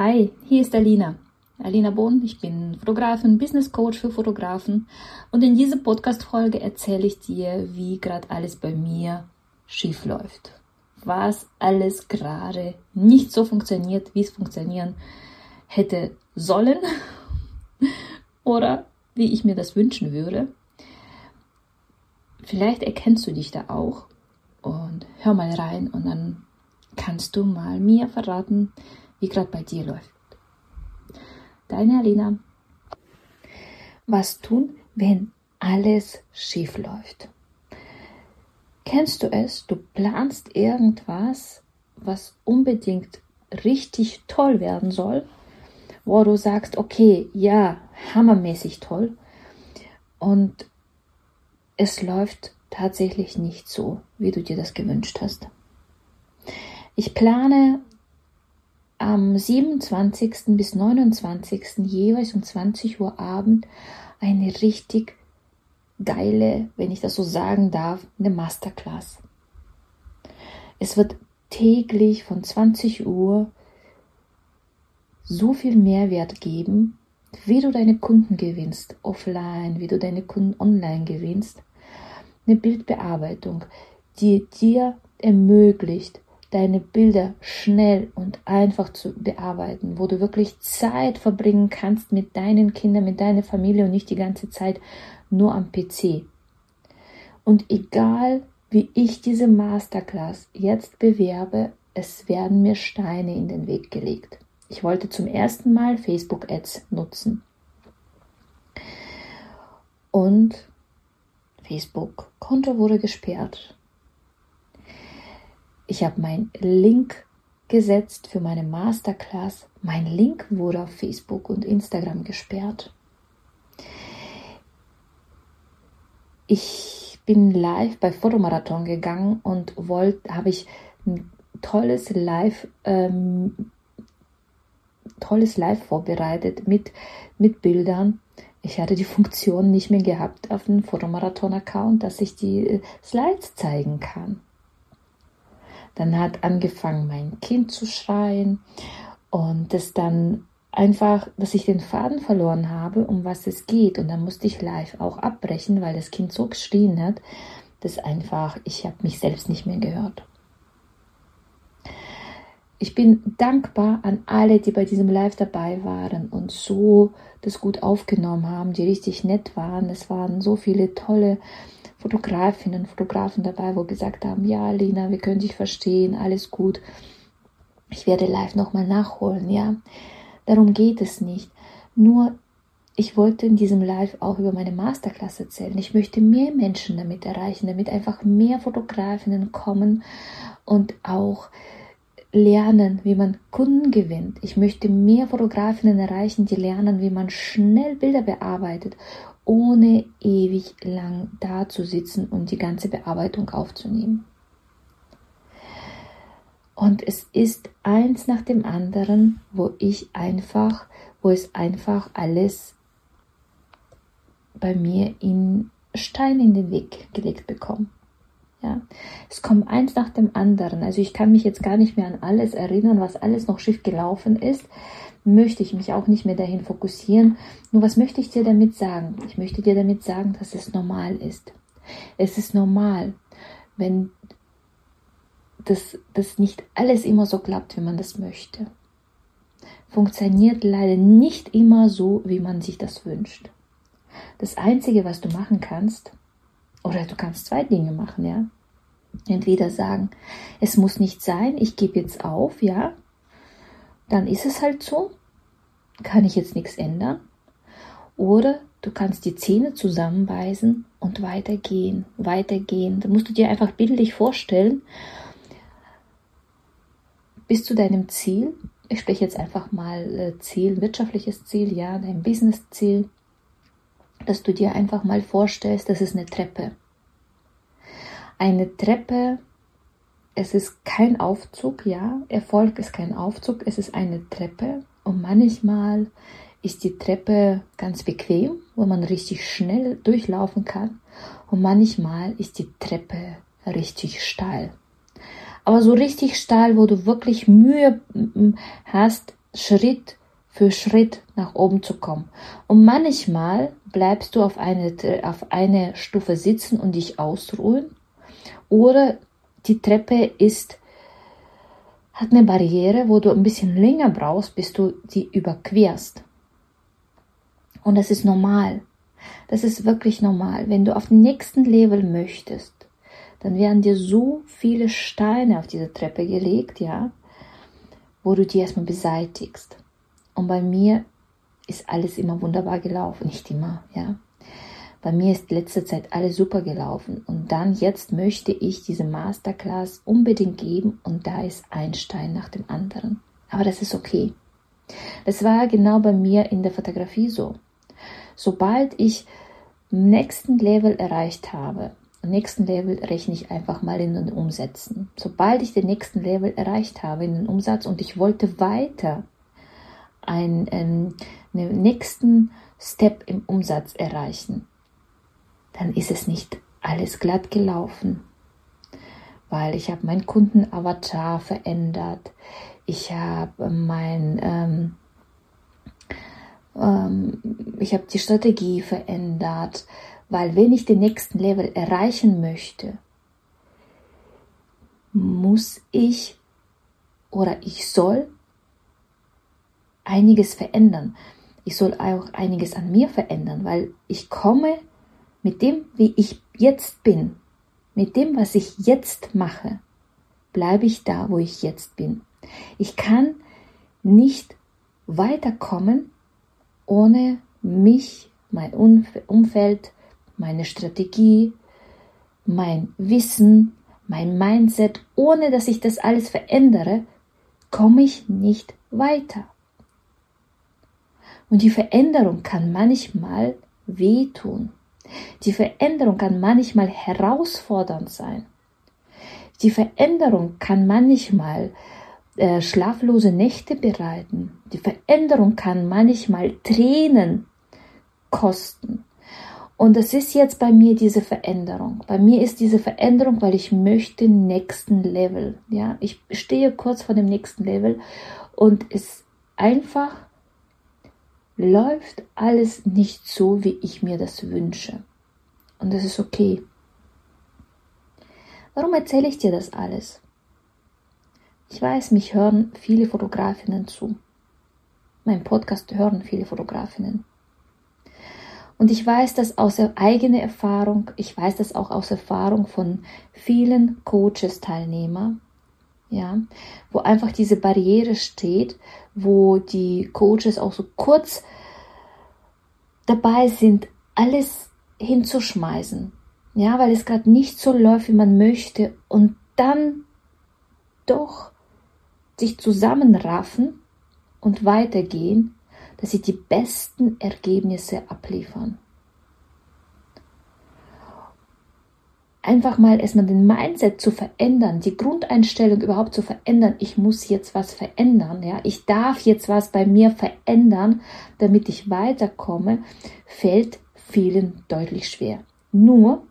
Hi, hier ist Alina. Alina Bohn, ich bin Fotografin, Business Coach für Fotografen und in dieser Podcast-Folge erzähle ich dir, wie gerade alles bei mir schief läuft. Was alles gerade nicht so funktioniert, wie es funktionieren hätte sollen oder wie ich mir das wünschen würde. Vielleicht erkennst du dich da auch und hör mal rein und dann kannst du mal mir verraten, wie gerade bei dir läuft. Deine Alina. Was tun, wenn alles schief läuft? Kennst du es? Du planst irgendwas, was unbedingt richtig toll werden soll, wo du sagst, okay, ja, hammermäßig toll. Und es läuft tatsächlich nicht so, wie du dir das gewünscht hast. Ich plane am 27. bis 29. jeweils um 20 Uhr Abend eine richtig geile, wenn ich das so sagen darf, eine Masterclass. Es wird täglich von 20 Uhr so viel Mehrwert geben, wie du deine Kunden gewinnst, offline, wie du deine Kunden online gewinnst. Eine Bildbearbeitung, die dir ermöglicht, deine Bilder schnell und einfach zu bearbeiten, wo du wirklich Zeit verbringen kannst mit deinen Kindern, mit deiner Familie und nicht die ganze Zeit nur am PC. Und egal wie ich diese Masterclass jetzt bewerbe, es werden mir Steine in den Weg gelegt. Ich wollte zum ersten Mal Facebook Ads nutzen. Und Facebook Konto wurde gesperrt. Ich habe meinen Link gesetzt für meine Masterclass. Mein Link wurde auf Facebook und Instagram gesperrt. Ich bin live bei Fotomarathon gegangen und wollte, habe ich ein tolles Live, ähm, tolles Live vorbereitet mit, mit Bildern. Ich hatte die Funktion nicht mehr gehabt auf dem Fotomarathon-Account, dass ich die äh, Slides zeigen kann. Dann hat angefangen, mein Kind zu schreien und das dann einfach, dass ich den Faden verloren habe, um was es geht. Und dann musste ich live auch abbrechen, weil das Kind so geschrien hat, dass einfach, ich habe mich selbst nicht mehr gehört. Ich bin dankbar an alle, die bei diesem Live dabei waren und so das gut aufgenommen haben, die richtig nett waren. Es waren so viele tolle Fotografinnen, Fotografen dabei, wo gesagt haben, ja, Lina, wir können dich verstehen, alles gut. Ich werde live nochmal nachholen, ja. Darum geht es nicht. Nur, ich wollte in diesem Live auch über meine Masterclass erzählen. Ich möchte mehr Menschen damit erreichen, damit einfach mehr Fotografinnen kommen und auch lernen, wie man Kunden gewinnt. Ich möchte mehr Fotografinnen erreichen, die lernen, wie man schnell Bilder bearbeitet ohne ewig lang da zu sitzen und die ganze Bearbeitung aufzunehmen. Und es ist eins nach dem anderen, wo ich einfach, wo es einfach alles bei mir in Stein in den Weg gelegt bekomme. Ja, es kommt eins nach dem anderen. Also ich kann mich jetzt gar nicht mehr an alles erinnern, was alles noch schief gelaufen ist möchte ich mich auch nicht mehr dahin fokussieren. Nur was möchte ich dir damit sagen? Ich möchte dir damit sagen, dass es normal ist. Es ist normal, wenn das, das nicht alles immer so klappt, wie man das möchte. Funktioniert leider nicht immer so, wie man sich das wünscht. Das Einzige, was du machen kannst, oder du kannst zwei Dinge machen, ja. Entweder sagen, es muss nicht sein, ich gebe jetzt auf, ja, dann ist es halt so, kann ich jetzt nichts ändern. Oder du kannst die Zähne zusammenbeißen und weitergehen, weitergehen. Da musst du dir einfach bildlich vorstellen, bis zu deinem Ziel. Ich spreche jetzt einfach mal äh, Ziel, wirtschaftliches Ziel, ja, dein Business-Ziel, dass du dir einfach mal vorstellst, das ist eine Treppe. Eine Treppe es ist kein Aufzug, ja. Erfolg ist kein Aufzug, es ist eine Treppe. Und manchmal ist die Treppe ganz bequem, wo man richtig schnell durchlaufen kann. Und manchmal ist die Treppe richtig steil. Aber so richtig steil, wo du wirklich Mühe hast, Schritt für Schritt nach oben zu kommen. Und manchmal bleibst du auf eine, auf eine Stufe sitzen und dich ausruhen. Oder die Treppe ist, hat eine Barriere, wo du ein bisschen länger brauchst, bis du die überquerst. Und das ist normal. Das ist wirklich normal. Wenn du auf den nächsten Level möchtest, dann werden dir so viele Steine auf diese Treppe gelegt, ja, wo du die erstmal beseitigst. Und bei mir ist alles immer wunderbar gelaufen. Nicht immer, ja. Bei mir ist letzte Zeit alles super gelaufen. Und dann jetzt möchte ich diese Masterclass unbedingt geben und da ist ein Stein nach dem anderen. Aber das ist okay. Das war genau bei mir in der Fotografie so. Sobald ich nächsten Level erreicht habe, nächsten Level rechne ich einfach mal in den Umsätzen. Sobald ich den nächsten Level erreicht habe in den Umsatz und ich wollte weiter einen, einen nächsten Step im Umsatz erreichen, dann ist es nicht alles glatt gelaufen, weil ich habe meinen Kundenavatar verändert, ich habe mein ähm, ähm, ich habe die Strategie verändert, weil wenn ich den nächsten Level erreichen möchte, muss ich oder ich soll einiges verändern. Ich soll auch einiges an mir verändern, weil ich komme mit dem, wie ich jetzt bin, mit dem, was ich jetzt mache, bleibe ich da, wo ich jetzt bin. Ich kann nicht weiterkommen, ohne mich, mein Umfeld, meine Strategie, mein Wissen, mein Mindset, ohne dass ich das alles verändere, komme ich nicht weiter. Und die Veränderung kann manchmal wehtun. Die Veränderung kann manchmal herausfordernd sein. Die Veränderung kann manchmal äh, schlaflose Nächte bereiten. Die Veränderung kann manchmal Tränen kosten. Und das ist jetzt bei mir diese Veränderung. Bei mir ist diese Veränderung, weil ich möchte nächsten Level. Ja, ich stehe kurz vor dem nächsten Level und es einfach läuft alles nicht so, wie ich mir das wünsche. Und das ist okay. Warum erzähle ich dir das alles? Ich weiß, mich hören viele Fotografinnen zu. Mein Podcast hören viele Fotografinnen. Und ich weiß das aus eigener Erfahrung, ich weiß das auch aus Erfahrung von vielen Coaches-Teilnehmer, ja, wo einfach diese Barriere steht, wo die Coaches auch so kurz dabei sind, alles hinzuschmeißen, ja, weil es gerade nicht so läuft, wie man möchte und dann doch sich zusammenraffen und weitergehen, dass sie die besten Ergebnisse abliefern. Einfach mal erstmal den Mindset zu verändern, die Grundeinstellung überhaupt zu verändern. Ich muss jetzt was verändern, ja. Ich darf jetzt was bei mir verändern, damit ich weiterkomme, fällt vielen deutlich schwer. Nur,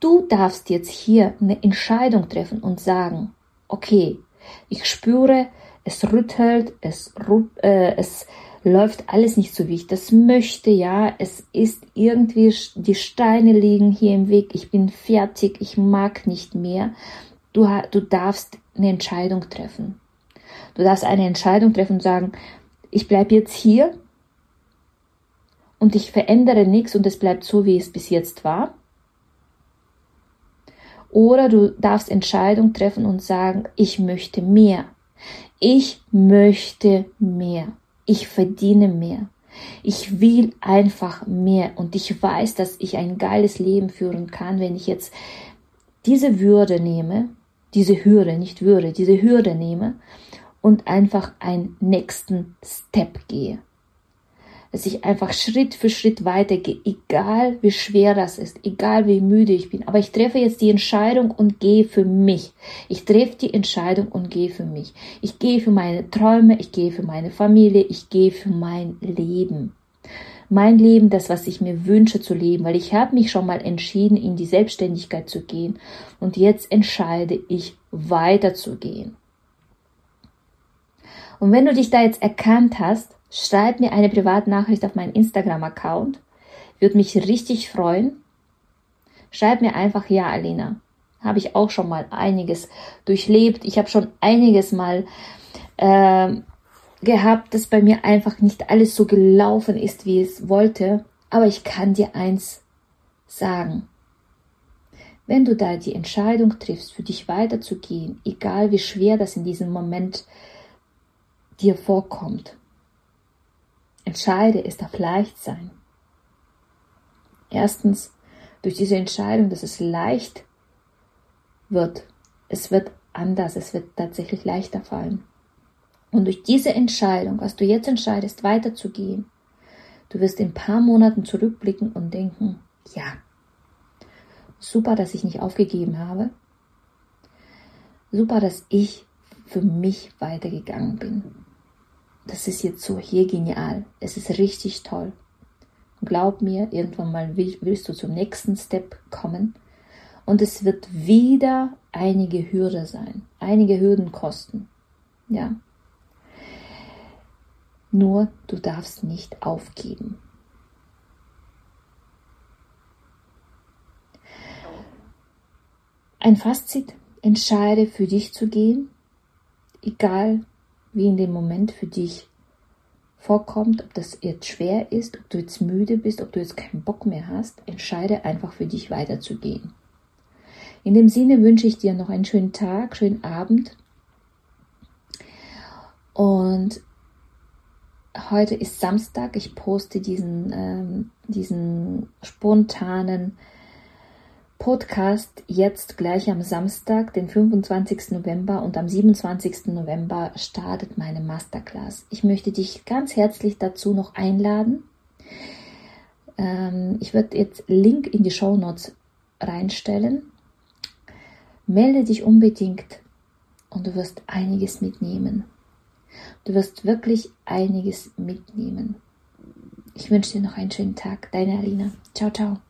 du darfst jetzt hier eine Entscheidung treffen und sagen, okay, ich spüre, es rüttelt, es, äh, es läuft alles nicht so, wie ich das möchte, ja, es ist irgendwie, die Steine liegen hier im Weg, ich bin fertig, ich mag nicht mehr. Du, du darfst eine Entscheidung treffen. Du darfst eine Entscheidung treffen und sagen, ich bleibe jetzt hier und ich verändere nichts und es bleibt so, wie es bis jetzt war. Oder du darfst Entscheidung treffen und sagen, ich möchte mehr. Ich möchte mehr ich verdiene mehr. Ich will einfach mehr und ich weiß, dass ich ein geiles Leben führen kann, wenn ich jetzt diese Würde nehme, diese Hürde, nicht Würde, diese Hürde nehme und einfach einen nächsten Step gehe dass ich einfach Schritt für Schritt weitergehe, egal wie schwer das ist, egal wie müde ich bin. Aber ich treffe jetzt die Entscheidung und gehe für mich. Ich treffe die Entscheidung und gehe für mich. Ich gehe für meine Träume, ich gehe für meine Familie, ich gehe für mein Leben. Mein Leben, das, was ich mir wünsche zu leben, weil ich habe mich schon mal entschieden, in die Selbstständigkeit zu gehen und jetzt entscheide ich weiterzugehen. Und wenn du dich da jetzt erkannt hast, schreib mir eine Privatnachricht auf meinen Instagram-Account. Würde mich richtig freuen. Schreib mir einfach, ja, Alina, habe ich auch schon mal einiges durchlebt. Ich habe schon einiges mal äh, gehabt, dass bei mir einfach nicht alles so gelaufen ist, wie es wollte. Aber ich kann dir eins sagen. Wenn du da die Entscheidung triffst, für dich weiterzugehen, egal wie schwer das in diesem Moment dir vorkommt, entscheide es darf leicht sein. Erstens, durch diese Entscheidung, dass es leicht wird. Es wird anders, es wird tatsächlich leichter fallen. Und durch diese Entscheidung, was du jetzt entscheidest, weiterzugehen, du wirst in ein paar Monaten zurückblicken und denken, ja, super, dass ich nicht aufgegeben habe. Super, dass ich für mich weitergegangen bin. Das ist jetzt so hier genial. Es ist richtig toll. Glaub mir, irgendwann mal willst du zum nächsten Step kommen und es wird wieder einige Hürde sein, einige Hürden kosten. Ja. Nur du darfst nicht aufgeben. Ein Fazit, entscheide für dich zu gehen, egal wie in dem Moment für dich vorkommt, ob das jetzt schwer ist, ob du jetzt müde bist, ob du jetzt keinen Bock mehr hast, entscheide einfach für dich weiterzugehen. In dem Sinne wünsche ich dir noch einen schönen Tag, schönen Abend. Und heute ist Samstag. Ich poste diesen, ähm, diesen spontanen Podcast jetzt gleich am Samstag, den 25. November und am 27. November startet meine Masterclass. Ich möchte dich ganz herzlich dazu noch einladen. Ähm, ich werde jetzt Link in die Show Notes reinstellen. Melde dich unbedingt und du wirst einiges mitnehmen. Du wirst wirklich einiges mitnehmen. Ich wünsche dir noch einen schönen Tag. Deine Alina. Ciao, ciao.